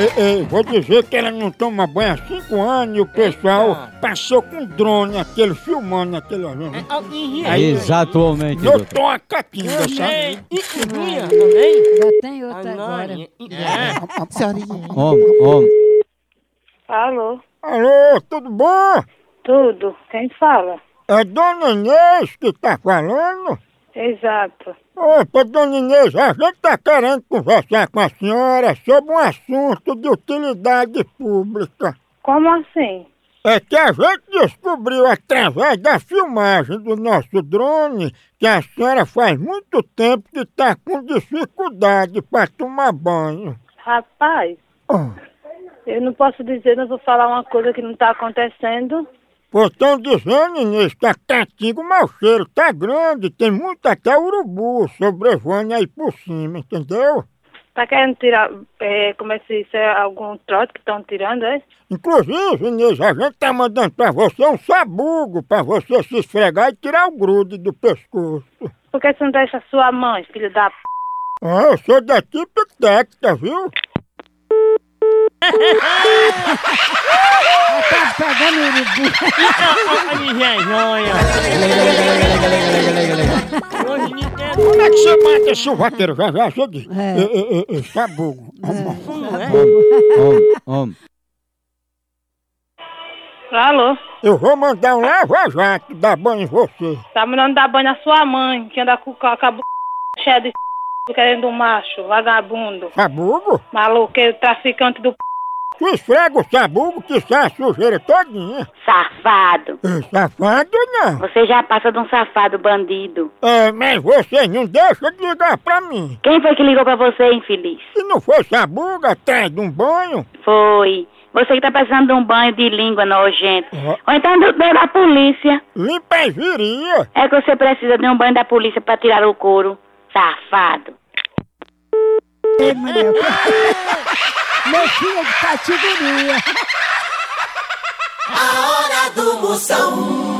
Ei, ei, vou dizer que ela não toma banho há cinco anos e o pessoal passou com drone, aquele filmando aquele. Aí, Exatamente. Eu doutor. tô a catinga, sabe? Já tem outra agora. Senhorinha. Homem, homem. Alô, Alô, tudo bom? tudo? Quem fala? É Dona Inês que tá falando? Exato. Opa, Dona Inês, a gente tá querendo conversar com a senhora sobre um assunto de utilidade pública. Como assim? É que a gente descobriu através da filmagem do nosso drone que a senhora faz muito tempo que tá com dificuldade para tomar banho. Rapaz, Oh. eu não posso dizer, não vou falar uma coisa que não tá acontecendo. Estão dizendo, Inês, a catinga, o mau cheiro tá grande, tem muito até urubu sobrevoando aí por cima, entendeu? Tá querendo tirar, é, como é que diz, é algum trote que estão tirando, é? Inclusive, Inês, a gente tá mandando pra você um sabugo pra você se esfregar e tirar o grude do pescoço. Por que você não deixa sua mãe, filho da p... Ah, eu sou da Tipitecta, viu? Pegando urubu. Como é que você mata esse vaqueiro? Já já. É. É, é, é, é, sabugo. Homem. Alô? Eu vou mandar um lava-jato dar banho em você. Tá mandando dar banho na sua mãe, que anda com, com a cabu... cheia de querendo um macho, vagabundo, Sabugo? maluqueiro, traficante do p... Tu esfrega o sabugo que sai a sujeira todinha. Safado. É, safado não. Você já passa de um safado bandido. É, mas você não deixa de ligar pra mim. Quem foi que ligou pra você, infeliz? Se não for sabugo atrás de um banho, Foi. Você que tá precisando de um banho de língua nojento. Ó. Ou então do, do- da polícia. limpa viria. É que você precisa de um banho da polícia pra tirar o couro. Safado. Ei, Filho de categoria. A hora do Moção.